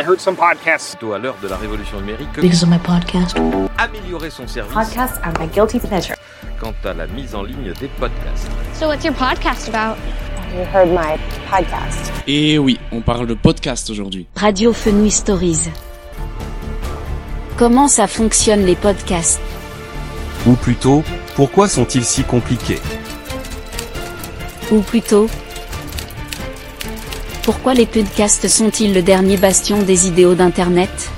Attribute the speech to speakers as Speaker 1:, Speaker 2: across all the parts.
Speaker 1: I heard some podcasts.
Speaker 2: À l'heure de la révolution numérique,
Speaker 3: Because of my podcast.
Speaker 2: améliorer son service
Speaker 4: Podcasts are my guilty pleasure.
Speaker 2: quant à la mise en ligne des podcasts.
Speaker 5: So, what's your podcast about?
Speaker 4: You heard my podcast?
Speaker 6: Et oui, on parle de podcast aujourd'hui.
Speaker 7: Radio Fenouil Stories. Comment ça fonctionne les podcasts?
Speaker 8: Ou plutôt, pourquoi sont-ils si compliqués?
Speaker 7: Ou plutôt, pourquoi les podcasts sont-ils le dernier bastion des idéaux d'Internet?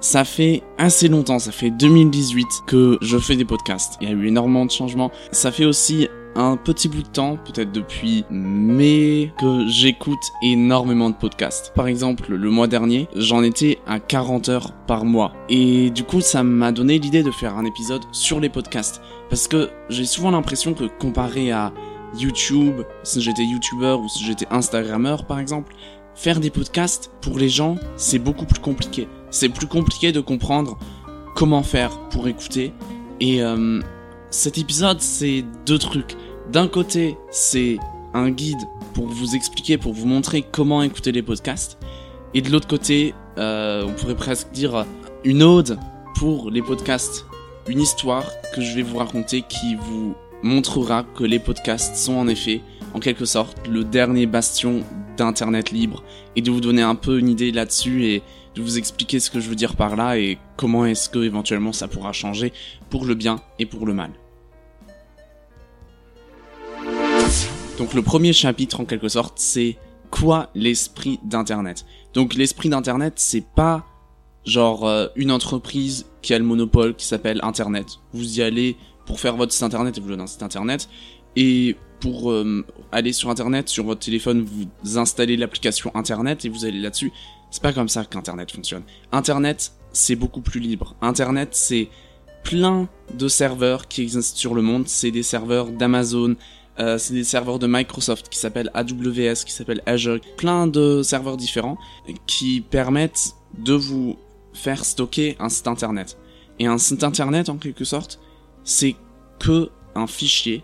Speaker 6: Ça fait assez longtemps, ça fait 2018 que je fais des podcasts. Il y a eu énormément de changements. Ça fait aussi un petit bout de temps, peut-être depuis mai, que j'écoute énormément de podcasts. Par exemple, le mois dernier, j'en étais à 40 heures par mois. Et du coup, ça m'a donné l'idée de faire un épisode sur les podcasts. Parce que j'ai souvent l'impression que comparé à YouTube, si j'étais YouTuber ou si j'étais Instagrammeur par exemple, faire des podcasts pour les gens, c'est beaucoup plus compliqué. C'est plus compliqué de comprendre comment faire pour écouter. Et euh, cet épisode, c'est deux trucs. D'un côté, c'est un guide pour vous expliquer, pour vous montrer comment écouter les podcasts. Et de l'autre côté, euh, on pourrait presque dire une ode pour les podcasts. Une histoire que je vais vous raconter qui vous montrera que les podcasts sont en effet, en quelque sorte, le dernier bastion d'Internet libre et de vous donner un peu une idée là-dessus et de vous expliquer ce que je veux dire par là et comment est-ce que éventuellement ça pourra changer pour le bien et pour le mal. Donc le premier chapitre en quelque sorte c'est quoi l'esprit d'Internet? Donc l'esprit d'Internet c'est pas genre euh, une entreprise qui a le monopole qui s'appelle Internet. Vous y allez pour faire votre site internet et vous donnez un site internet et pour euh, aller sur internet sur votre téléphone vous installez l'application internet et vous allez là-dessus. C'est pas comme ça qu'internet fonctionne. Internet c'est beaucoup plus libre. Internet c'est plein de serveurs qui existent sur le monde. C'est des serveurs d'Amazon, euh, c'est des serveurs de Microsoft qui s'appellent AWS, qui s'appellent Azure, plein de serveurs différents qui permettent de vous faire stocker un site internet. Et un site internet, en quelque sorte, c'est que un fichier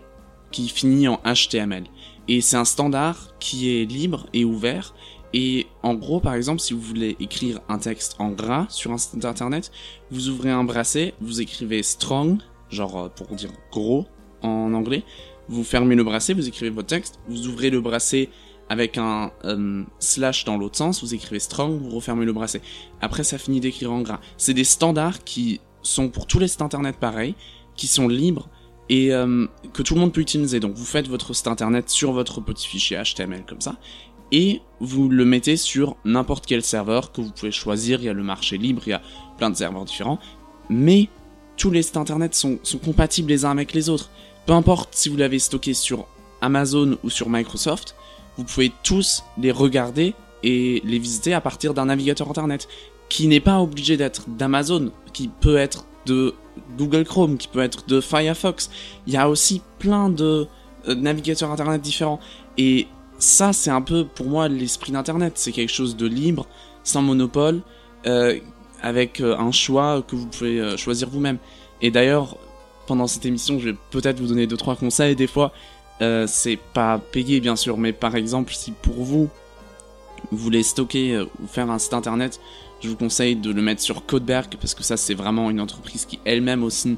Speaker 6: qui finit en HTML. Et c'est un standard qui est libre et ouvert. Et en gros, par exemple, si vous voulez écrire un texte en gras sur un site internet, vous ouvrez un bracelet, vous écrivez strong, genre euh, pour dire gros en anglais, vous fermez le bracelet, vous écrivez votre texte, vous ouvrez le bracelet avec un euh, slash dans l'autre sens, vous écrivez strong, vous refermez le bracelet. Après, ça finit d'écrire en gras. C'est des standards qui sont pour tous les sites internet pareils, qui sont libres et euh, que tout le monde peut utiliser. Donc vous faites votre site internet sur votre petit fichier HTML comme ça, et vous le mettez sur n'importe quel serveur que vous pouvez choisir. Il y a le marché libre, il y a plein de serveurs différents, mais tous les sites internet sont, sont compatibles les uns avec les autres. Peu importe si vous l'avez stocké sur Amazon ou sur Microsoft, vous pouvez tous les regarder et les visiter à partir d'un navigateur internet qui n'est pas obligé d'être d'Amazon, qui peut être de Google Chrome, qui peut être de Firefox. Il y a aussi plein de euh, navigateurs internet différents et ça c'est un peu pour moi l'esprit d'internet, c'est quelque chose de libre, sans monopole, euh, avec euh, un choix que vous pouvez choisir vous-même. Et d'ailleurs, pendant cette émission, je vais peut-être vous donner deux trois conseils. Des fois, c'est pas payé bien sûr, mais par exemple, si pour vous vous voulez stocker ou faire un site internet, je vous conseille de le mettre sur Codeberg parce que ça c'est vraiment une entreprise qui elle-même aussi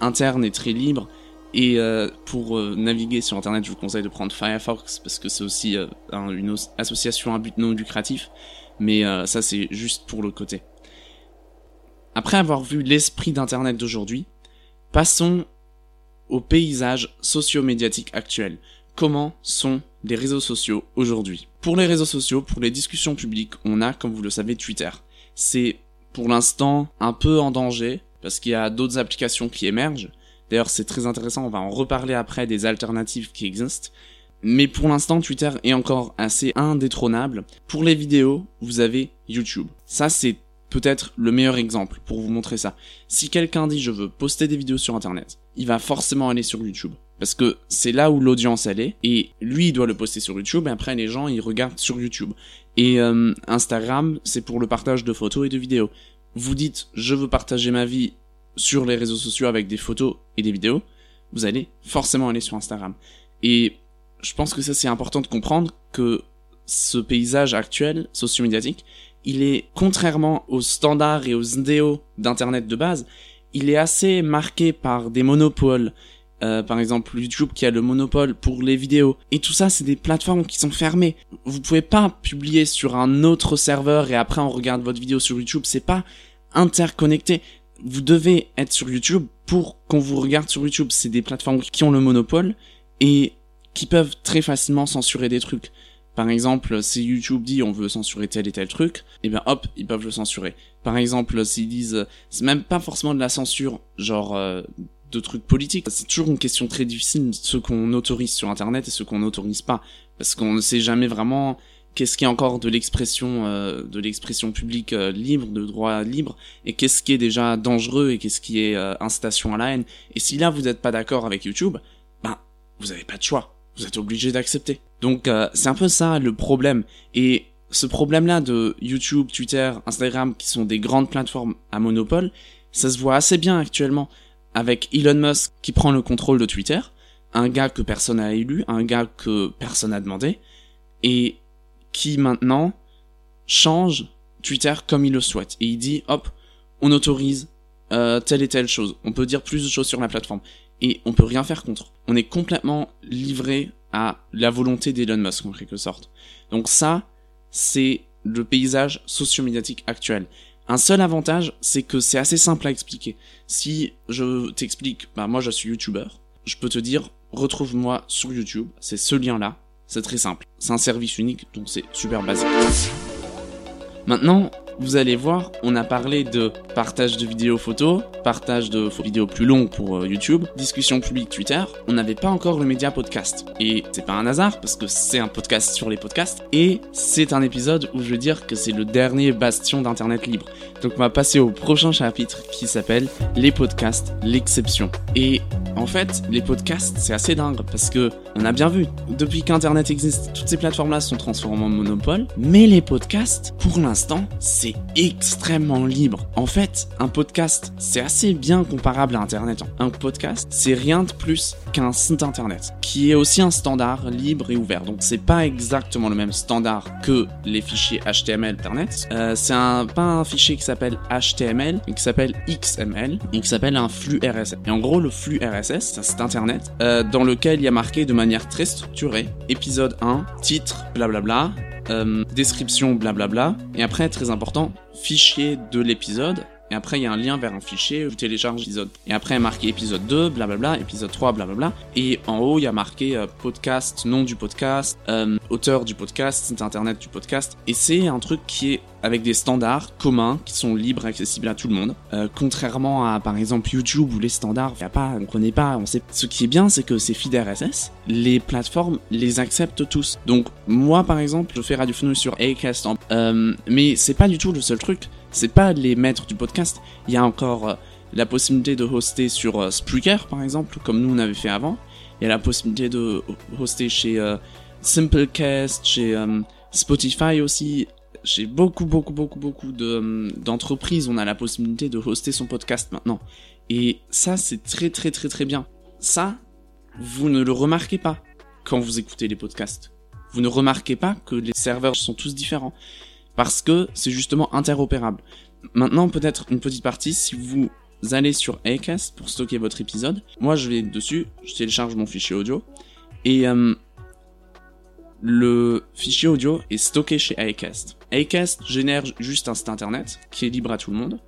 Speaker 6: interne et très libre. Et euh, pour euh, naviguer sur internet, je vous conseille de prendre Firefox parce que c'est aussi euh, un- une association à but non lucratif. Mais ça c'est juste pour le côté. Après avoir vu l'esprit d'internet d'aujourd'hui, passons au paysage socio-médiatique actuel. Comment sont les réseaux sociaux aujourd'hui? Pour les réseaux sociaux, pour les discussions publiques, on a, comme vous le savez, Twitter. C'est pour l'instant un peu en danger parce qu'il y a d'autres applications qui émergent. D'ailleurs, c'est très intéressant, on va en reparler après des alternatives qui existent. Mais pour l'instant, Twitter est encore assez indétrônable. Pour les vidéos, vous avez YouTube. Ça, c'est peut-être le meilleur exemple pour vous montrer ça. Si quelqu'un dit je veux poster des vidéos sur Internet, il va forcément aller sur YouTube. Parce que c'est là où l'audience elle est, et lui il doit le poster sur YouTube, et après les gens ils regardent sur YouTube. Et euh, Instagram, c'est pour le partage de photos et de vidéos. Vous dites je veux partager ma vie sur les réseaux sociaux avec des photos et des vidéos, vous allez forcément aller sur Instagram. Et je pense que ça c'est important de comprendre que ce paysage actuel socio-médiatique, il est contrairement aux standards et aux idéaux d'internet de base, il est assez marqué par des monopoles. Euh, par exemple YouTube qui a le monopole pour les vidéos. Et tout ça, c'est des plateformes qui sont fermées. Vous pouvez pas publier sur un autre serveur et après on regarde votre vidéo sur YouTube. C'est pas interconnecté. Vous devez être sur YouTube pour qu'on vous regarde sur YouTube. C'est des plateformes qui ont le monopole et qui peuvent très facilement censurer des trucs. Par exemple, si YouTube dit on veut censurer tel et tel truc, et eh bien hop, ils peuvent le censurer. Par exemple, s'ils disent, c'est même pas forcément de la censure, genre euh, de trucs politiques. C'est toujours une question très difficile, ce qu'on autorise sur Internet et ce qu'on n'autorise pas, parce qu'on ne sait jamais vraiment qu'est-ce qui est encore de l'expression euh, de l'expression publique euh, libre, de droit libre, et qu'est-ce qui est déjà dangereux et qu'est-ce qui est incitation à la haine. Et si là vous n'êtes pas d'accord avec YouTube, ben vous n'avez pas de choix vous êtes obligé d'accepter. Donc euh, c'est un peu ça le problème. Et ce problème-là de YouTube, Twitter, Instagram, qui sont des grandes plateformes à monopole, ça se voit assez bien actuellement avec Elon Musk qui prend le contrôle de Twitter, un gars que personne n'a élu, un gars que personne n'a demandé, et qui maintenant change Twitter comme il le souhaite. Et il dit, hop, on autorise euh, telle et telle chose. On peut dire plus de choses sur la plateforme et on peut rien faire contre. On est complètement livré à la volonté d'Elon Musk en quelque sorte. Donc ça, c'est le paysage socio-médiatique actuel. Un seul avantage, c'est que c'est assez simple à expliquer. Si je t'explique, bah moi je suis youtubeur, je peux te dire retrouve-moi sur YouTube, c'est ce lien-là, c'est très simple. C'est un service unique, donc c'est super basique. Maintenant, vous allez voir, on a parlé de partage de vidéos photos, partage de vidéos plus longues pour euh, YouTube, discussion publique Twitter. On n'avait pas encore le média podcast. Et c'est pas un hasard parce que c'est un podcast sur les podcasts. Et c'est un épisode où je veux dire que c'est le dernier bastion d'internet libre. Donc on va passer au prochain chapitre qui s'appelle les podcasts, l'exception. Et en fait, les podcasts, c'est assez dingue parce que on a bien vu, depuis qu'internet existe, toutes ces plateformes-là sont transformées en monopole. Mais les podcasts, pour l'instant, c'est extrêmement libre. En fait, un podcast, c'est assez bien comparable à Internet. Un podcast, c'est rien de plus qu'un site Internet, qui est aussi un standard libre et ouvert. Donc c'est pas exactement le même standard que les fichiers HTML Internet. Euh, c'est un, pas un fichier qui s'appelle HTML, mais qui s'appelle XML, et qui s'appelle un flux RSS. Et en gros, le flux RSS, c'est Internet euh, dans lequel il y a marqué de manière très structurée, épisode 1, titre, blablabla, euh, description, blablabla, et après, très important, fichier de l'épisode, et après il y a un lien vers un fichier, vous téléchargez l'épisode. Et après il y a marqué épisode 2, blablabla, épisode 3, blablabla. Et en haut il y a marqué euh, podcast, nom du podcast, euh, auteur du podcast, site internet du podcast. Et c'est un truc qui est avec des standards communs qui sont libres et accessibles à tout le monde. Euh, contrairement à par exemple YouTube où les standards, y a pas, on connaît pas, on sait. Ce qui est bien, c'est que ces feeds RSS, les plateformes les acceptent tous. Donc moi par exemple, je fais Radio sur Acast, euh, mais c'est pas du tout le seul truc c'est pas les maîtres du podcast. Il y a encore euh, la possibilité de hoster sur euh, Spreaker, par exemple, comme nous on avait fait avant. Il y a la possibilité de hoster chez euh, Simplecast, chez Spotify aussi. Chez beaucoup, beaucoup, beaucoup, beaucoup de, d'entreprises, on a la possibilité de hoster son podcast maintenant. Et ça, c'est très, très, très, très bien. Ça, vous ne le remarquez pas quand vous écoutez les podcasts. Vous ne remarquez pas que les serveurs sont tous différents parce que c'est justement interopérable. Maintenant, peut-être une petite partie, si vous allez sur Acast pour stocker votre épisode, moi je vais dessus, je télécharge mon fichier audio, et euh, le fichier audio est stocké chez Acast. Acast génère juste un site internet qui est libre à tout le monde,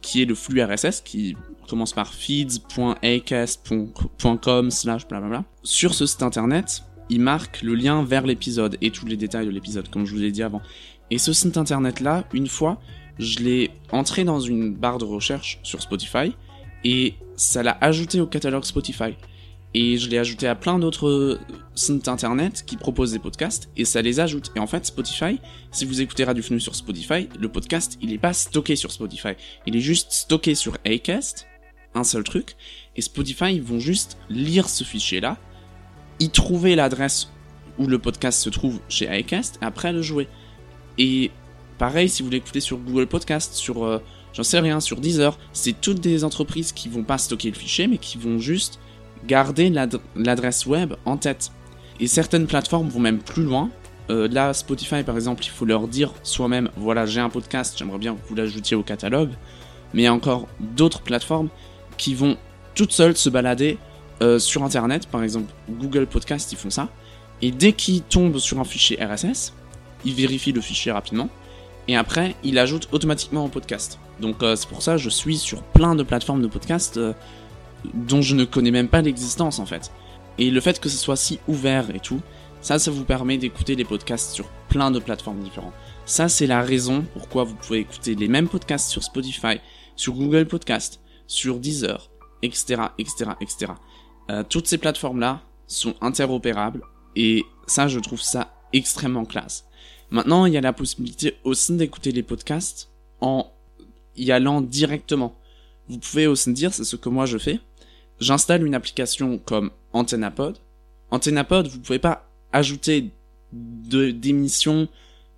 Speaker 6: qui est le flux RSS, qui commence par feeds.acast.com slash blablabla. Sur ce site internet, il marque le lien vers l'épisode et tous les détails de l'épisode, comme je vous l'ai dit avant. Et ce site internet là, une fois, je l'ai entré dans une barre de recherche sur Spotify et ça l'a ajouté au catalogue Spotify. Et je l'ai ajouté à plein d'autres sites internet qui proposent des podcasts et ça les ajoute. Et en fait, Spotify, si vous écoutez Radio Fnu sur Spotify, le podcast, il est pas stocké sur Spotify. Il est juste stocké sur Acast, un seul truc. Et Spotify, vont juste lire ce fichier-là, y trouver l'adresse où le podcast se trouve chez Acast et après le jouer. Et pareil, si vous l'écoutez sur Google Podcast, sur, euh, j'en sais rien, sur Deezer, c'est toutes des entreprises qui vont pas stocker le fichier, mais qui vont juste garder l'adresse web en tête. Et certaines plateformes vont même plus loin Euh, là, Spotify, par exemple, il faut leur dire soi-même, voilà, j'ai un podcast, j'aimerais bien que vous l'ajoutiez au catalogue. Mais il y a encore d'autres plateformes qui vont toutes seules se balader euh, sur Internet. Par exemple, Google Podcast, ils font ça. Et dès qu'ils tombent sur un fichier RSS, ils vérifient le fichier rapidement. Et après, ils l'ajoutent automatiquement au podcast. Donc euh, c'est pour ça que je suis sur plein de plateformes de podcast euh, dont je ne connais même pas l'existence en fait. Et le fait que ce soit si ouvert et tout, ça, ça vous permet d'écouter les podcasts sur plein de plateformes différentes. Ça, c'est la raison pourquoi vous pouvez écouter les mêmes podcasts sur Spotify, sur Google Podcast, sur Deezer, etc., etc., etc. Euh, toutes ces plateformes-là sont interopérables et ça, je trouve ça extrêmement classe. Maintenant, il y a la possibilité aussi d'écouter les podcasts en y allant directement. Vous pouvez aussi dire, c'est ce que moi je fais. J'installe une application comme AntennaPod. AntennaPod, vous pouvez pas ajouter d'émissions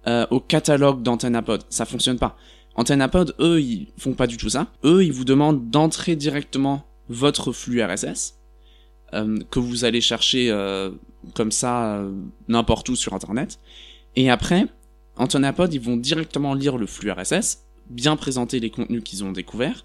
Speaker 6: euh, au catalogue d'AntennaPod. Ça fonctionne pas. AntennaPod, eux, ils font pas du tout ça. Eux, ils vous demandent d'entrer directement votre flux RSS que vous allez chercher euh, comme ça euh, n'importe où sur Internet. Et après, AntennaPod, ils vont directement lire le flux RSS, bien présenter les contenus qu'ils ont découverts,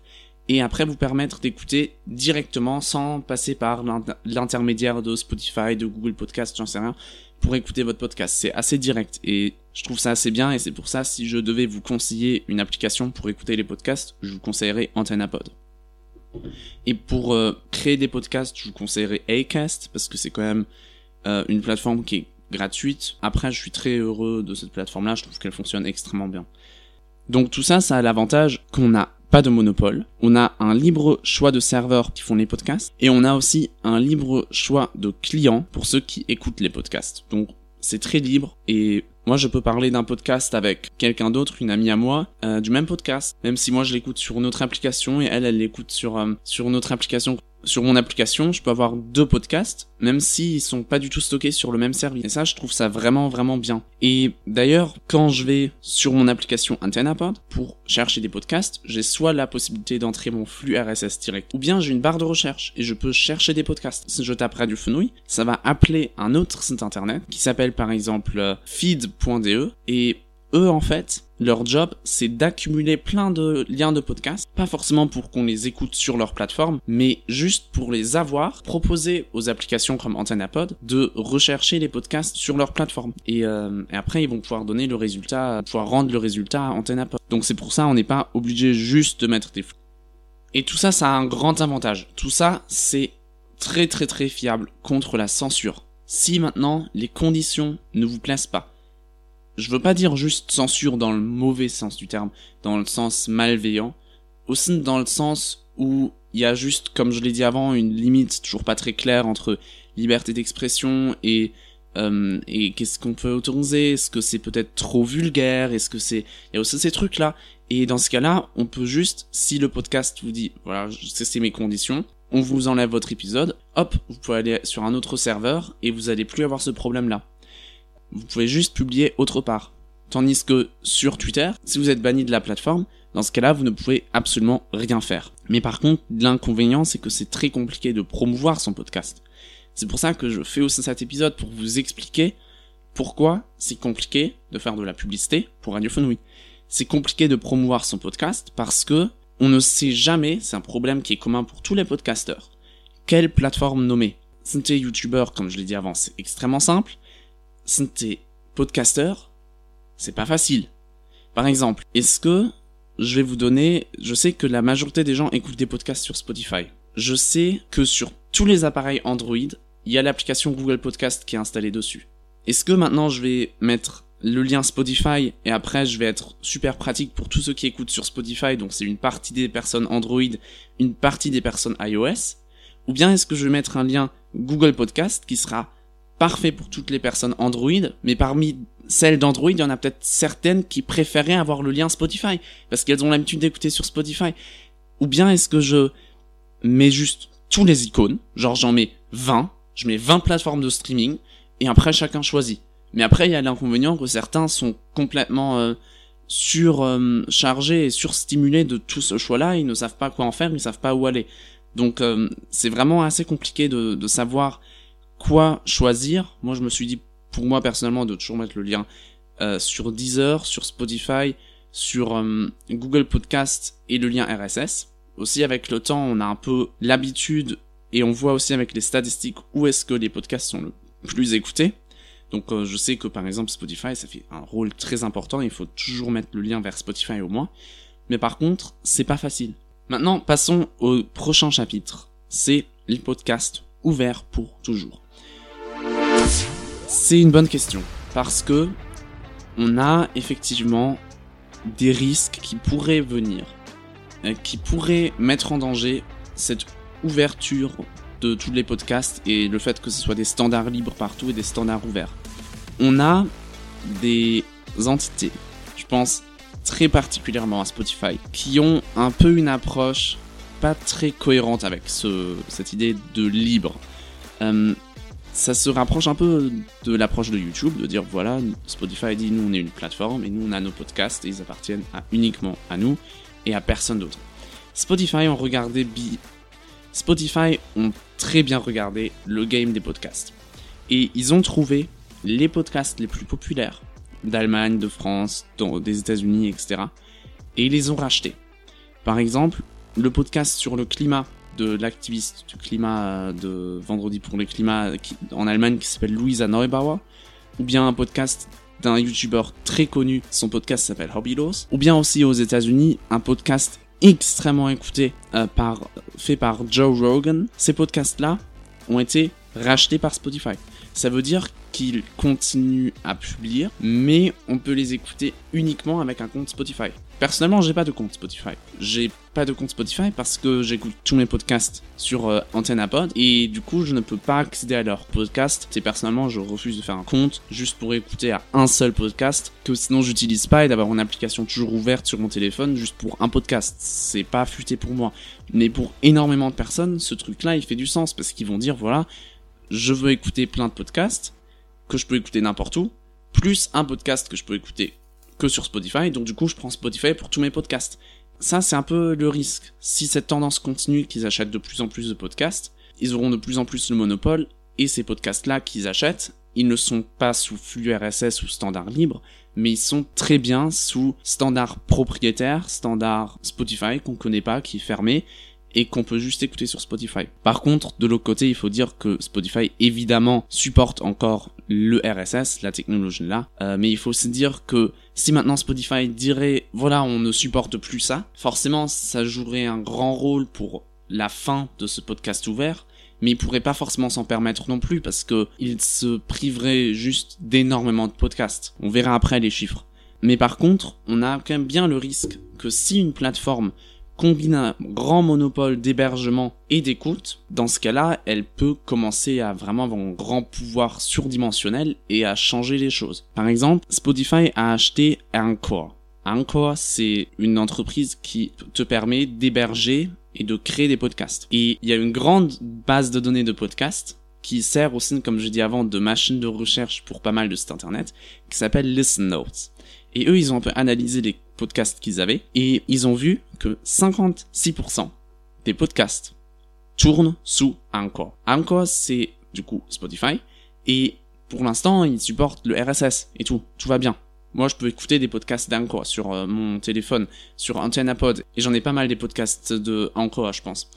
Speaker 6: et après vous permettre d'écouter directement sans passer par l'intermédiaire de Spotify, de Google Podcast, j'en sais rien, pour écouter votre podcast. C'est assez direct et je trouve ça assez bien et c'est pour ça si je devais vous conseiller une application pour écouter les podcasts, je vous conseillerais AntennaPod. Et pour euh, créer des podcasts, je vous conseillerais Acast parce que c'est quand même euh, une plateforme qui est gratuite. Après, je suis très heureux de cette plateforme-là, je trouve qu'elle fonctionne extrêmement bien. Donc tout ça, ça a l'avantage qu'on n'a pas de monopole, on a un libre choix de serveurs qui font les podcasts, et on a aussi un libre choix de clients pour ceux qui écoutent les podcasts. Donc c'est très libre et moi je peux parler d'un podcast avec quelqu'un d'autre, une amie à moi, euh, du même podcast, même si moi je l'écoute sur une autre application et elle elle l'écoute sur euh, sur une autre application sur mon application, je peux avoir deux podcasts, même s'ils sont pas du tout stockés sur le même service. Et ça, je trouve ça vraiment, vraiment bien. Et d'ailleurs, quand je vais sur mon application AntennaPod pour chercher des podcasts, j'ai soit la possibilité d'entrer mon flux RSS direct, ou bien j'ai une barre de recherche et je peux chercher des podcasts. Si je tape Radio Fenouil, ça va appeler un autre site internet qui s'appelle par exemple euh, feed.de et eux, en fait, leur job, c'est d'accumuler plein de liens de podcasts, pas forcément pour qu'on les écoute sur leur plateforme, mais juste pour les avoir, proposer aux applications comme AntennaPod de rechercher les podcasts sur leur plateforme. Et, euh, et après, ils vont pouvoir donner le résultat, pouvoir rendre le résultat à AntennaPod. Donc c'est pour ça, on n'est pas obligé juste de mettre des flux. Et tout ça, ça a un grand avantage. Tout ça, c'est très très très fiable contre la censure. Si maintenant les conditions ne vous plaisent pas, je veux pas dire juste censure dans le mauvais sens du terme, dans le sens malveillant, aussi dans le sens où il y a juste, comme je l'ai dit avant, une limite toujours pas très claire entre liberté d'expression et euh, et qu'est-ce qu'on peut autoriser Est-ce que c'est peut-être trop vulgaire Est-ce que c'est il y a aussi ces trucs là Et dans ce cas-là, on peut juste, si le podcast vous dit voilà, c'est mes conditions, on vous enlève votre épisode, hop, vous pouvez aller sur un autre serveur et vous allez plus avoir ce problème là vous pouvez juste publier autre part. Tandis que sur Twitter, si vous êtes banni de la plateforme, dans ce cas-là, vous ne pouvez absolument rien faire. Mais par contre, l'inconvénient, c'est que c'est très compliqué de promouvoir son podcast. C'est pour ça que je fais aussi cet épisode pour vous expliquer pourquoi c'est compliqué de faire de la publicité pour Radiophone Oui. C'est compliqué de promouvoir son podcast parce que on ne sait jamais, c'est un problème qui est commun pour tous les podcasteurs, quelle plateforme nommer. Si t'es youtubeur, comme je l'ai dit avant, c'est extrêmement simple si t'es podcasteur, c'est pas facile. Par exemple, est-ce que je vais vous donner, je sais que la majorité des gens écoutent des podcasts sur Spotify. Je sais que sur tous les appareils Android, il y a l'application Google Podcast qui est installée dessus. Est-ce que maintenant je vais mettre le lien Spotify et après je vais être super pratique pour tous ceux qui écoutent sur Spotify, donc c'est une partie des personnes Android, une partie des personnes iOS, ou bien est-ce que je vais mettre un lien Google Podcast qui sera parfait pour toutes les personnes Android, mais parmi celles d'Android, il y en a peut-être certaines qui préféraient avoir le lien Spotify, parce qu'elles ont l'habitude d'écouter sur Spotify. Ou bien est-ce que je mets juste tous les icônes, genre j'en mets 20, je mets 20 plateformes de streaming, et après chacun choisit. Mais après, il y a l'inconvénient que certains sont complètement euh, surchargés euh, et surstimulés de tout ce choix-là, ils ne savent pas quoi en faire, ils ne savent pas où aller. Donc euh, c'est vraiment assez compliqué de, de savoir quoi choisir. Moi, je me suis dit pour moi personnellement de toujours mettre le lien euh, sur Deezer, sur Spotify, sur euh, Google Podcast et le lien RSS. Aussi avec le temps, on a un peu l'habitude et on voit aussi avec les statistiques où est-ce que les podcasts sont le plus écoutés. Donc euh, je sais que par exemple Spotify, ça fait un rôle très important, il faut toujours mettre le lien vers Spotify au moins. Mais par contre, c'est pas facile. Maintenant, passons au prochain chapitre. C'est les podcasts ouverts pour toujours. C'est une bonne question parce que on a effectivement des risques qui pourraient venir, euh, qui pourraient mettre en danger cette ouverture de tous les podcasts et le fait que ce soit des standards libres partout et des standards ouverts. On a des entités, je pense très particulièrement à Spotify, qui ont un peu une approche pas très cohérente avec ce, cette idée de libre. Euh, ça se rapproche un peu de l'approche de YouTube, de dire voilà, Spotify dit nous on est une plateforme et nous on a nos podcasts et ils appartiennent uniquement à nous et à personne d'autre. Spotify ont regardé Bi... Spotify ont très bien regardé le game des podcasts. Et ils ont trouvé les podcasts les plus populaires d'Allemagne, de France, des États-Unis, etc. Et ils les ont rachetés. Par exemple, le podcast sur le climat de l'activiste du climat euh, de Vendredi pour le climat en Allemagne qui s'appelle Luisa Neubauer, ou bien un podcast d'un youtubeur très connu, son podcast s'appelle Hobbylos, ou bien aussi aux États-Unis un podcast extrêmement écouté euh, par fait par Joe Rogan. Ces podcasts-là ont été rachetés par Spotify. Ça veut dire qu'ils continuent à publier, mais on peut les écouter uniquement avec un compte Spotify. Personnellement, j'ai pas de compte Spotify. J'ai pas de compte Spotify parce que j'écoute tous mes podcasts sur euh, AntennaPod et du coup, je ne peux pas accéder à leurs podcasts. Et personnellement, je refuse de faire un compte juste pour écouter à un seul podcast que sinon j'utilise pas et d'avoir une application toujours ouverte sur mon téléphone juste pour un podcast. C'est pas affûté pour moi. Mais pour énormément de personnes, ce truc-là, il fait du sens parce qu'ils vont dire voilà, je veux écouter plein de podcasts que je peux écouter n'importe où, plus un podcast que je peux écouter que sur Spotify, donc du coup je prends Spotify pour tous mes podcasts. Ça c'est un peu le risque. Si cette tendance continue, qu'ils achètent de plus en plus de podcasts, ils auront de plus en plus le monopole, et ces podcasts-là qu'ils achètent, ils ne sont pas sous flux RSS ou standard libre, mais ils sont très bien sous standard propriétaire, standard Spotify qu'on connaît pas, qui est fermé, et qu'on peut juste écouter sur Spotify. Par contre, de l'autre côté, il faut dire que Spotify évidemment supporte encore le RSS, la technologie là, euh, mais il faut aussi dire que si maintenant Spotify dirait voilà on ne supporte plus ça, forcément ça jouerait un grand rôle pour la fin de ce podcast ouvert, mais il pourrait pas forcément s'en permettre non plus parce que il se priverait juste d'énormément de podcasts. On verra après les chiffres. Mais par contre, on a quand même bien le risque que si une plateforme combine un grand monopole d'hébergement et d'écoute, dans ce cas-là, elle peut commencer à vraiment avoir un grand pouvoir surdimensionnel et à changer les choses. Par exemple, Spotify a acheté Anchor. Anchor, c'est une entreprise qui te permet d'héberger et de créer des podcasts. Et il y a une grande base de données de podcasts qui sert aussi, comme je dis avant, de machine de recherche pour pas mal de sites internet, qui s'appelle Listen Notes. Et eux, ils ont un peu analysé les podcasts qu'ils avaient et ils ont vu que 56% des podcasts tournent sous Anchor. Anchor, c'est du coup Spotify et pour l'instant, ils supportent le RSS et tout. Tout va bien. Moi, je peux écouter des podcasts d'Anchor sur euh, mon téléphone, sur AntennaPod, et j'en ai pas mal des podcasts de Anchor, je pense.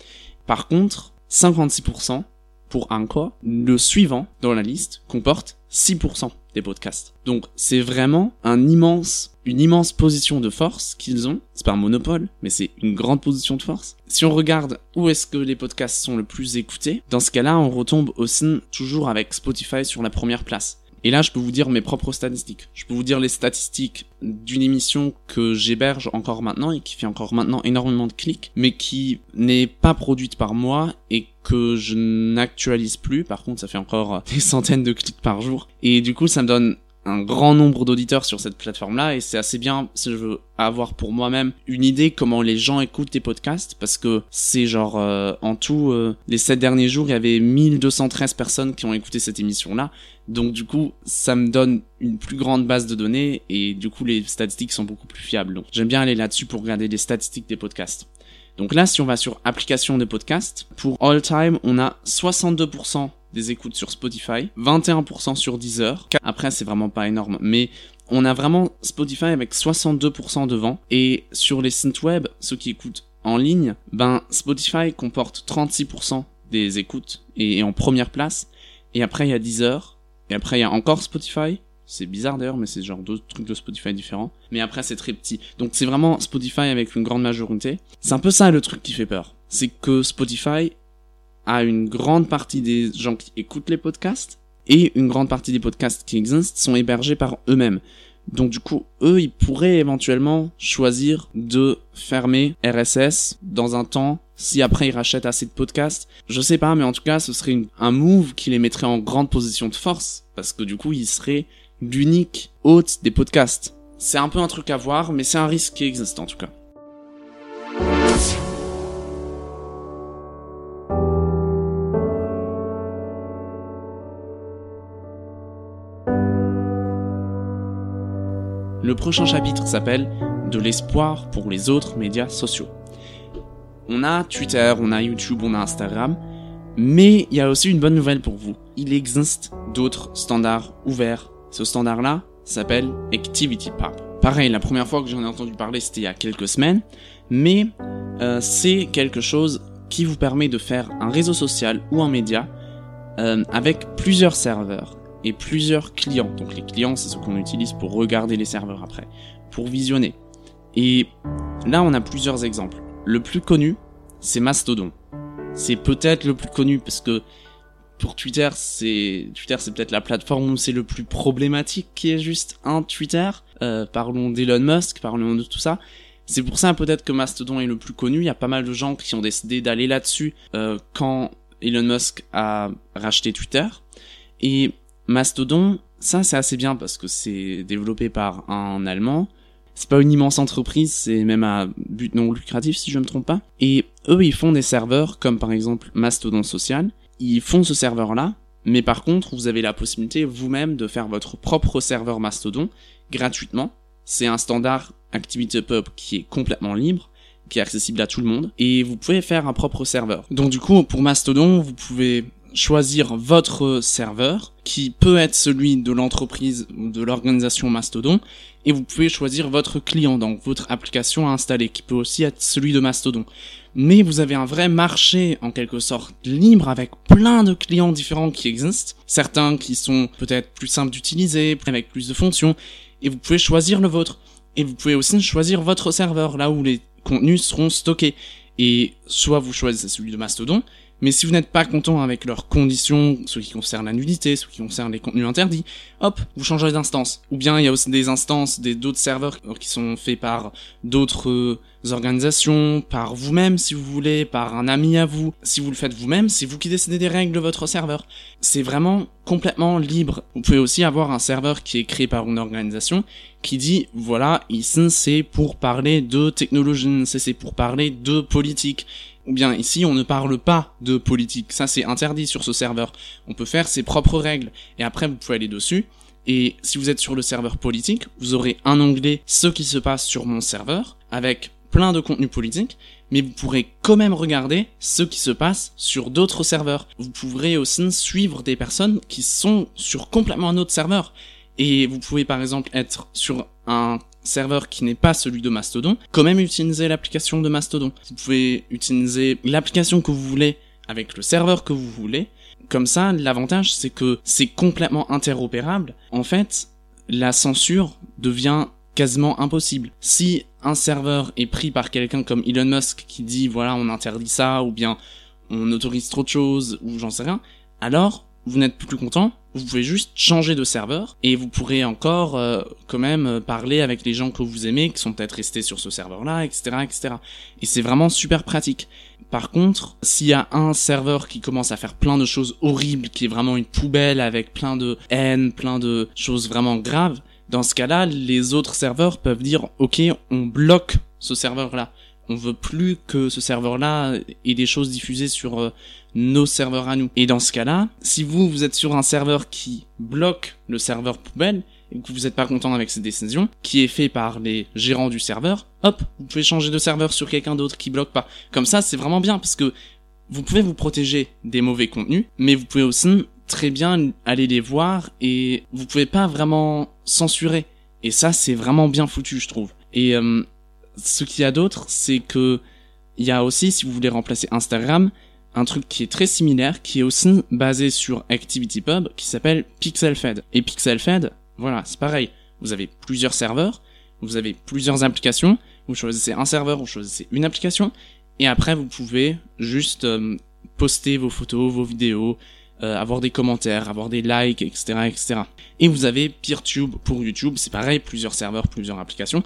Speaker 6: Par contre, 56% pour Anchor, le suivant dans la liste comporte 6% podcasts. Donc c'est vraiment un immense, une immense position de force qu'ils ont. C'est pas un monopole, mais c'est une grande position de force. Si on regarde où est-ce que les podcasts sont le plus écoutés, dans ce cas-là, on retombe aussi toujours avec Spotify sur la première place. Et là, je peux vous dire mes propres statistiques. Je peux vous dire les statistiques d'une émission que j'héberge encore maintenant et qui fait encore maintenant énormément de clics, mais qui n'est pas produite par moi et que je n'actualise plus. Par contre, ça fait encore des centaines de clics par jour. Et du coup, ça me donne un grand nombre d'auditeurs sur cette plateforme-là. Et c'est assez bien si je veux avoir pour moi-même une idée comment les gens écoutent tes podcasts. Parce que c'est genre euh, en tout euh, les sept derniers jours il y avait 1213 personnes qui ont écouté cette émission-là. Donc du coup ça me donne une plus grande base de données. Et du coup les statistiques sont beaucoup plus fiables. Donc j'aime bien aller là-dessus pour regarder les statistiques des podcasts donc là si on va sur application de podcast pour all time on a 62% des écoutes sur Spotify, 21% sur Deezer. Après, c'est vraiment pas énorme, mais on a vraiment Spotify avec 62% devant. Et sur les sites web, ceux qui écoutent en ligne, ben Spotify comporte 36% des écoutes et est en première place. Et après, il y a Deezer. Et après, il y a encore Spotify. C'est bizarre d'ailleurs, mais c'est genre deux trucs de Spotify différents. Mais après, c'est très petit. Donc c'est vraiment Spotify avec une grande majorité. C'est un peu ça le truc qui fait peur. C'est que Spotify a une grande partie des gens qui écoutent les podcasts et une grande partie des podcasts qui existent sont hébergés par eux-mêmes. Donc du coup, eux, ils pourraient éventuellement choisir de fermer RSS dans un temps si après ils rachètent assez de podcasts. Je sais pas, mais en tout cas, ce serait un move qui les mettrait en grande position de force parce que du coup, ils seraient l'unique hôte des podcasts. C'est un peu un truc à voir, mais c'est un risque qui existe en tout cas. Le prochain chapitre s'appelle De l'espoir pour les autres médias sociaux. On a Twitter, on a YouTube, on a Instagram, mais il y a aussi une bonne nouvelle pour vous. Il existe d'autres standards ouverts. Ce standard-là s'appelle ActivityPub. Pareil, la première fois que j'en ai entendu parler, c'était il y a quelques semaines, mais euh, c'est quelque chose qui vous permet de faire un réseau social ou un média euh, avec plusieurs serveurs et plusieurs clients. Donc les clients, c'est ce qu'on utilise pour regarder les serveurs après, pour visionner. Et là, on a plusieurs exemples. Le plus connu, c'est Mastodon. C'est peut-être le plus connu parce que pour Twitter, c'est Twitter, c'est peut-être la plateforme où c'est le plus problématique qui est juste un Twitter. Euh, parlons d'Elon Musk, parlons de tout ça. C'est pour ça peut-être que Mastodon est le plus connu. Il y a pas mal de gens qui ont décidé d'aller là-dessus euh, quand Elon Musk a racheté Twitter. Et Mastodon, ça c'est assez bien parce que c'est développé par un Allemand. C'est pas une immense entreprise, c'est même à but non lucratif si je me trompe pas. Et eux, ils font des serveurs comme par exemple Mastodon Social. Ils font ce serveur-là, mais par contre, vous avez la possibilité vous-même de faire votre propre serveur Mastodon gratuitement. C'est un standard ActivityPub qui est complètement libre, qui est accessible à tout le monde, et vous pouvez faire un propre serveur. Donc du coup, pour Mastodon, vous pouvez choisir votre serveur, qui peut être celui de l'entreprise ou de l'organisation Mastodon, et vous pouvez choisir votre client, donc votre application à installer, qui peut aussi être celui de Mastodon. Mais vous avez un vrai marché, en quelque sorte, libre, avec plein de clients différents qui existent, certains qui sont peut-être plus simples d'utiliser, avec plus de fonctions, et vous pouvez choisir le vôtre. Et vous pouvez aussi choisir votre serveur, là où les contenus seront stockés. Et soit vous choisissez celui de Mastodon, mais si vous n'êtes pas content avec leurs conditions, ce qui concerne la nudité, ce qui concerne les contenus interdits, hop, vous changez d'instance. Ou bien il y a aussi des instances, des d'autres serveurs qui sont faits par d'autres euh, organisations, par vous-même si vous voulez, par un ami à vous. Si vous le faites vous-même, c'est vous qui décidez des règles de votre serveur. C'est vraiment complètement libre. Vous pouvez aussi avoir un serveur qui est créé par une organisation qui dit voilà, ici c'est pour parler de technologie, c'est pour parler de politique. Ou bien ici on ne parle pas de politique, ça c'est interdit sur ce serveur. On peut faire ses propres règles et après vous pouvez aller dessus. Et si vous êtes sur le serveur politique, vous aurez un onglet ce qui se passe sur mon serveur avec plein de contenus politiques, mais vous pourrez quand même regarder ce qui se passe sur d'autres serveurs. Vous pourrez aussi suivre des personnes qui sont sur complètement un autre serveur. Et vous pouvez par exemple être sur un serveur qui n'est pas celui de Mastodon, quand même utiliser l'application de Mastodon. Vous pouvez utiliser l'application que vous voulez avec le serveur que vous voulez. Comme ça, l'avantage c'est que c'est complètement interopérable. En fait, la censure devient quasiment impossible. Si un serveur est pris par quelqu'un comme Elon Musk qui dit voilà on interdit ça ou bien on autorise trop de choses ou j'en sais rien, alors vous n'êtes plus content, vous pouvez juste changer de serveur et vous pourrez encore euh, quand même euh, parler avec les gens que vous aimez, qui sont peut-être restés sur ce serveur-là, etc., etc. Et c'est vraiment super pratique. Par contre, s'il y a un serveur qui commence à faire plein de choses horribles, qui est vraiment une poubelle avec plein de haine, plein de choses vraiment graves, dans ce cas-là, les autres serveurs peuvent dire OK, on bloque ce serveur-là. On veut plus que ce serveur-là ait des choses diffusées sur euh, nos serveurs à nous. Et dans ce cas-là, si vous, vous êtes sur un serveur qui bloque le serveur poubelle, et que vous n'êtes pas content avec cette décision, qui est fait par les gérants du serveur, hop, vous pouvez changer de serveur sur quelqu'un d'autre qui bloque pas. Comme ça, c'est vraiment bien, parce que vous pouvez vous protéger des mauvais contenus, mais vous pouvez aussi très bien aller les voir et vous pouvez pas vraiment censurer. Et ça, c'est vraiment bien foutu, je trouve. Et euh, ce qu'il y a d'autre, c'est que il y a aussi, si vous voulez remplacer Instagram, un truc qui est très similaire, qui est aussi basé sur ActivityPub, qui s'appelle PixelFed. Et PixelFed, voilà, c'est pareil. Vous avez plusieurs serveurs, vous avez plusieurs applications, vous choisissez un serveur, vous choisissez une application, et après vous pouvez juste euh, poster vos photos, vos vidéos, euh, avoir des commentaires, avoir des likes, etc., etc. Et vous avez PeerTube pour YouTube, c'est pareil, plusieurs serveurs, plusieurs applications,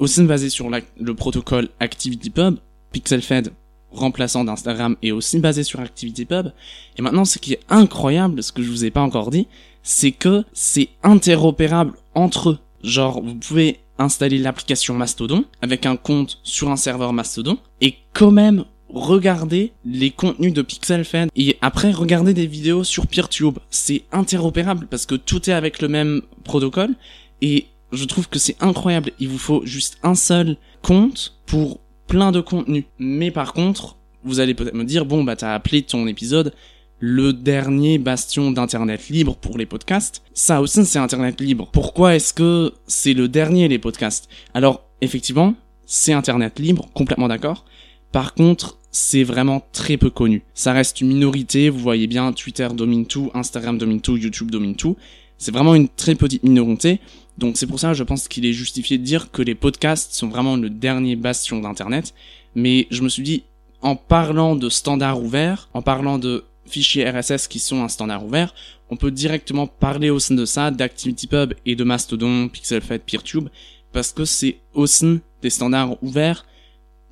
Speaker 6: aussi basé sur la- le protocole ActivityPub, PixelFed remplaçant d'Instagram est aussi basé sur ActivityPub. Et maintenant, ce qui est incroyable, ce que je vous ai pas encore dit, c'est que c'est interopérable entre eux. Genre, vous pouvez installer l'application Mastodon avec un compte sur un serveur Mastodon et quand même regarder les contenus de PixelFed et après regarder des vidéos sur PeerTube. C'est interopérable parce que tout est avec le même protocole et je trouve que c'est incroyable. Il vous faut juste un seul compte pour plein de contenus. Mais par contre, vous allez peut-être me dire, bon, bah, t'as appelé ton épisode le dernier bastion d'internet libre pour les podcasts. Ça aussi, c'est internet libre. Pourquoi est-ce que c'est le dernier, les podcasts? Alors, effectivement, c'est internet libre, complètement d'accord. Par contre, c'est vraiment très peu connu. Ça reste une minorité, vous voyez bien, Twitter domine tout, Instagram domine tout, YouTube domine tout. C'est vraiment une très petite minorité. Donc c'est pour ça, je pense qu'il est justifié de dire que les podcasts sont vraiment le dernier bastion d'Internet. Mais je me suis dit, en parlant de standards ouverts, en parlant de fichiers RSS qui sont un standard ouvert, on peut directement parler au sein de ça d'ActivityPub et de Mastodon, PixelFed, PeerTube, parce que c'est au sein des standards ouverts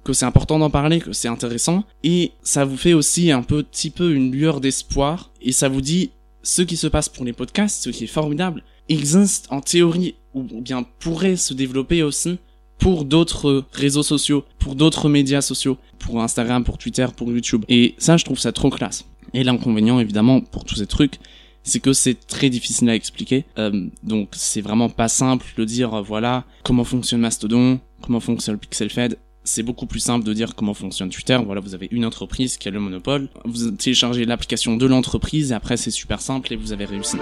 Speaker 6: que c'est important d'en parler, que c'est intéressant, et ça vous fait aussi un petit peu une lueur d'espoir, et ça vous dit ce qui se passe pour les podcasts, ce qui est formidable, existe en théorie, ou bien pourrait se développer aussi pour d'autres réseaux sociaux, pour d'autres médias sociaux, pour Instagram, pour Twitter, pour YouTube. Et ça, je trouve ça trop classe. Et l'inconvénient, évidemment, pour tous ces trucs, c'est que c'est très difficile à expliquer. Euh, donc, c'est vraiment pas simple de dire, voilà, comment fonctionne Mastodon, comment fonctionne PixelFed. C'est beaucoup plus simple de dire comment fonctionne Twitter. Voilà, vous avez une entreprise qui a le monopole. Vous téléchargez l'application de l'entreprise et après c'est super simple et vous avez réussi.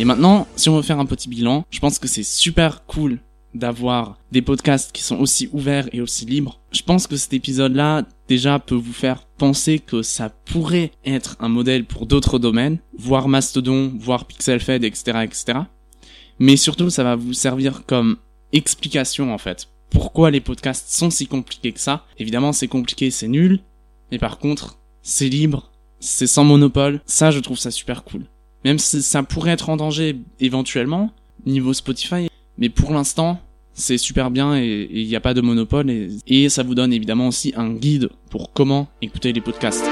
Speaker 6: Et maintenant, si on veut faire un petit bilan, je pense que c'est super cool d'avoir des podcasts qui sont aussi ouverts et aussi libres. Je pense que cet épisode-là, déjà, peut vous faire penser que ça pourrait être un modèle pour d'autres domaines, voire Mastodon, voire PixelFed, etc., etc. Mais surtout, ça va vous servir comme explication, en fait. Pourquoi les podcasts sont si compliqués que ça. Évidemment, c'est compliqué, c'est nul. Mais par contre, c'est libre, c'est sans monopole. Ça, je trouve ça super cool. Même si ça pourrait être en danger éventuellement, niveau Spotify. Mais pour l'instant, c'est super bien et il n'y a pas de monopole et, et ça vous donne évidemment aussi un guide pour comment écouter les podcasts.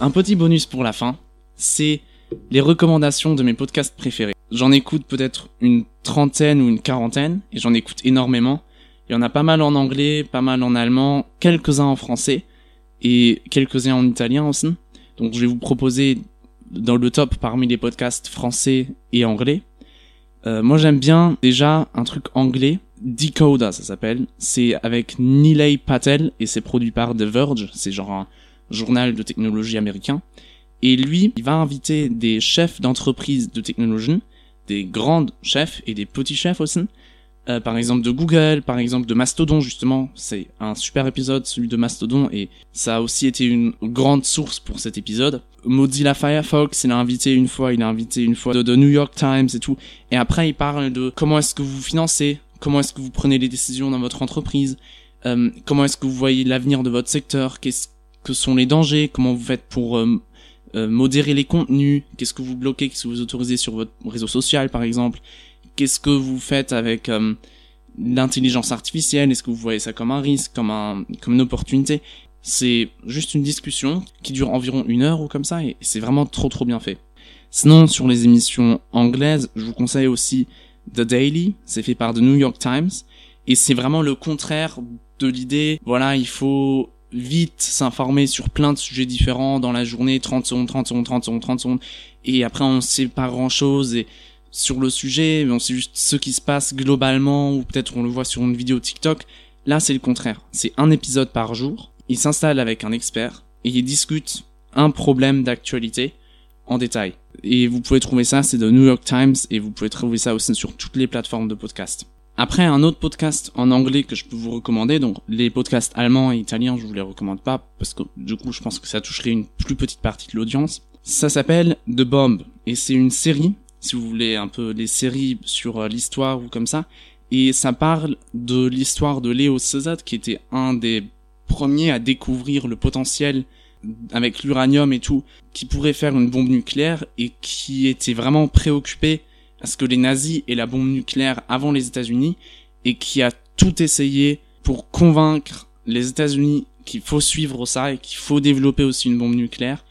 Speaker 6: Un petit bonus pour la fin, c'est les recommandations de mes podcasts préférés. J'en écoute peut-être une trentaine ou une quarantaine et j'en écoute énormément. Il y en a pas mal en anglais, pas mal en allemand, quelques-uns en français et quelques-uns en italien aussi. Donc je vais vous proposer dans le top parmi les podcasts français et anglais. Euh, moi j'aime bien déjà un truc anglais, Decoda ça s'appelle. C'est avec Nilay Patel et c'est produit par The Verge. C'est genre un journal de technologie américain. Et lui, il va inviter des chefs d'entreprise de technologie, des grandes chefs et des petits chefs aussi. Euh, par exemple de Google, par exemple de Mastodon justement, c'est un super épisode celui de Mastodon et ça a aussi été une grande source pour cet épisode. Mozilla Firefox, il a invité une fois, il a invité une fois de, New York Times et tout. Et après il parle de comment est-ce que vous vous financez, comment est-ce que vous prenez les décisions dans votre entreprise, euh, comment est-ce que vous voyez l'avenir de votre secteur, qu'est-ce que sont les dangers, comment vous faites pour euh, euh, modérer les contenus, qu'est-ce que vous bloquez, qu'est-ce que vous autorisez sur votre réseau social par exemple, qu'est-ce que vous faites avec euh, l'intelligence artificielle, est-ce que vous voyez ça comme un risque, comme un comme une opportunité? C'est juste une discussion qui dure environ une heure ou comme ça et c'est vraiment trop trop bien fait. Sinon sur les émissions anglaises, je vous conseille aussi The Daily, c'est fait par The New York Times et c'est vraiment le contraire de l'idée, voilà, il faut vite s'informer sur plein de sujets différents dans la journée, 30 secondes, 30 secondes, 30 secondes, 30 secondes, et après on sait pas grand chose, et sur le sujet, on sait juste ce qui se passe globalement, ou peut-être on le voit sur une vidéo TikTok. Là, c'est le contraire. C'est un épisode par jour. Il s'installe avec un expert, et ils discutent un problème d'actualité en détail. Et vous pouvez trouver ça, c'est de New York Times, et vous pouvez trouver ça aussi sur toutes les plateformes de podcast. Après, un autre podcast en anglais que je peux vous recommander, donc les podcasts allemands et italiens, je vous les recommande pas, parce que du coup, je pense que ça toucherait une plus petite partie de l'audience. Ça s'appelle The Bomb, et c'est une série, si vous voulez un peu les séries sur euh, l'histoire ou comme ça, et ça parle de l'histoire de Léo Szilard, qui était un des premiers à découvrir le potentiel avec l'uranium et tout, qui pourrait faire une bombe nucléaire et qui était vraiment préoccupé à ce que les nazis aient la bombe nucléaire avant les États-Unis et qui a tout essayé pour convaincre les États-Unis qu'il faut suivre ça et qu'il faut développer aussi une bombe nucléaire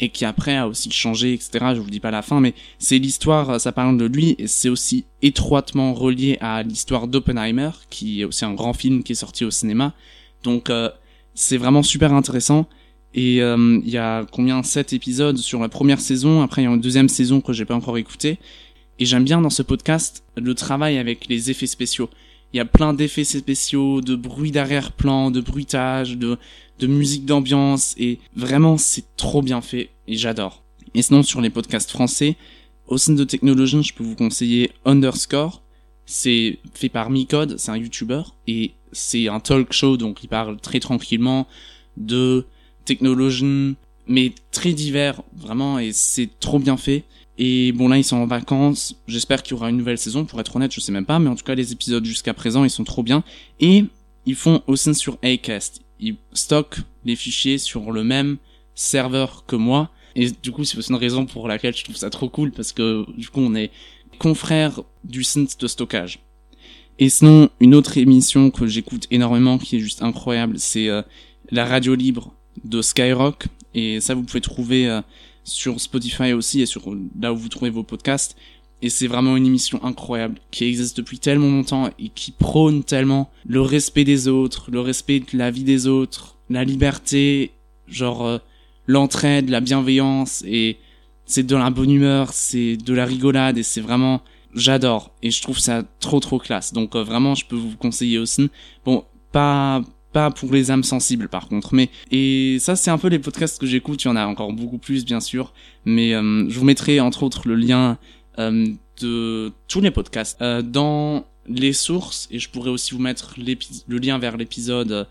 Speaker 6: et qui après a aussi changé, etc. Je vous dis pas la fin, mais c'est l'histoire, ça parle de lui et c'est aussi étroitement relié à l'histoire d'Oppenheimer, qui est aussi un grand film qui est sorti au cinéma. Donc euh, c'est vraiment super intéressant. Et euh, il y a combien? Sept épisodes sur la première saison. Après il y a une deuxième saison que j'ai pas encore écouté. Et j'aime bien dans ce podcast le travail avec les effets spéciaux. Il y a plein d'effets spéciaux, de bruit d'arrière-plan, de bruitage, de, musique d'ambiance, et vraiment c'est trop bien fait, et j'adore. Et sinon sur les podcasts français, au sein de Technologie, je peux vous conseiller Underscore. C'est fait par Micode, c'est un YouTuber, et c'est un talk show, donc il parle très tranquillement de technologie, mais très divers, vraiment, et c'est trop bien fait. Et bon là ils sont en vacances, j'espère qu'il y aura une nouvelle saison, pour être honnête je sais même pas, mais en tout cas les épisodes jusqu'à présent ils sont trop bien. Et ils font aussi sur Acast, ils stockent les fichiers sur le même serveur que moi. Et du coup c'est une raison pour laquelle je trouve ça trop cool, parce que du coup on est confrères du synth de stockage. Et sinon une autre émission que j'écoute énormément, qui est juste incroyable, c'est euh, la radio libre de Skyrock. Et ça vous pouvez trouver... Euh, sur Spotify aussi et sur là où vous trouvez vos podcasts. Et c'est vraiment une émission incroyable qui existe depuis tellement longtemps et qui prône tellement le respect des autres, le respect de la vie des autres, la liberté, genre euh, l'entraide, la bienveillance et c'est de la bonne humeur, c'est de la rigolade et c'est vraiment j'adore et je trouve ça trop trop classe. Donc euh, vraiment je peux vous conseiller aussi. Bon, pas pas pour les âmes sensibles par contre mais et ça c'est un peu les podcasts que j'écoute il y en a encore beaucoup plus bien sûr mais euh, je vous mettrai entre autres le lien euh, de tous les podcasts euh, dans les sources et je pourrais aussi vous mettre le lien vers l'épisode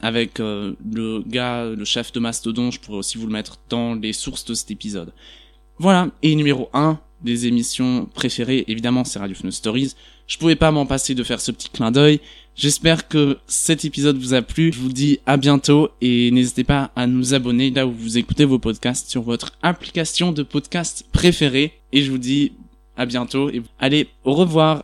Speaker 6: avec le gars le chef de Mastodon je pourrais aussi vous le mettre dans les sources de cet épisode. Voilà et numéro 1 des émissions préférées évidemment c'est Radio Fun Stories. Je pouvais pas m'en passer de faire ce petit clin d'œil J'espère que cet épisode vous a plu. Je vous dis à bientôt et n'hésitez pas à nous abonner là où vous écoutez vos podcasts sur votre application de podcast préférée. Et je vous dis à bientôt et allez, au revoir.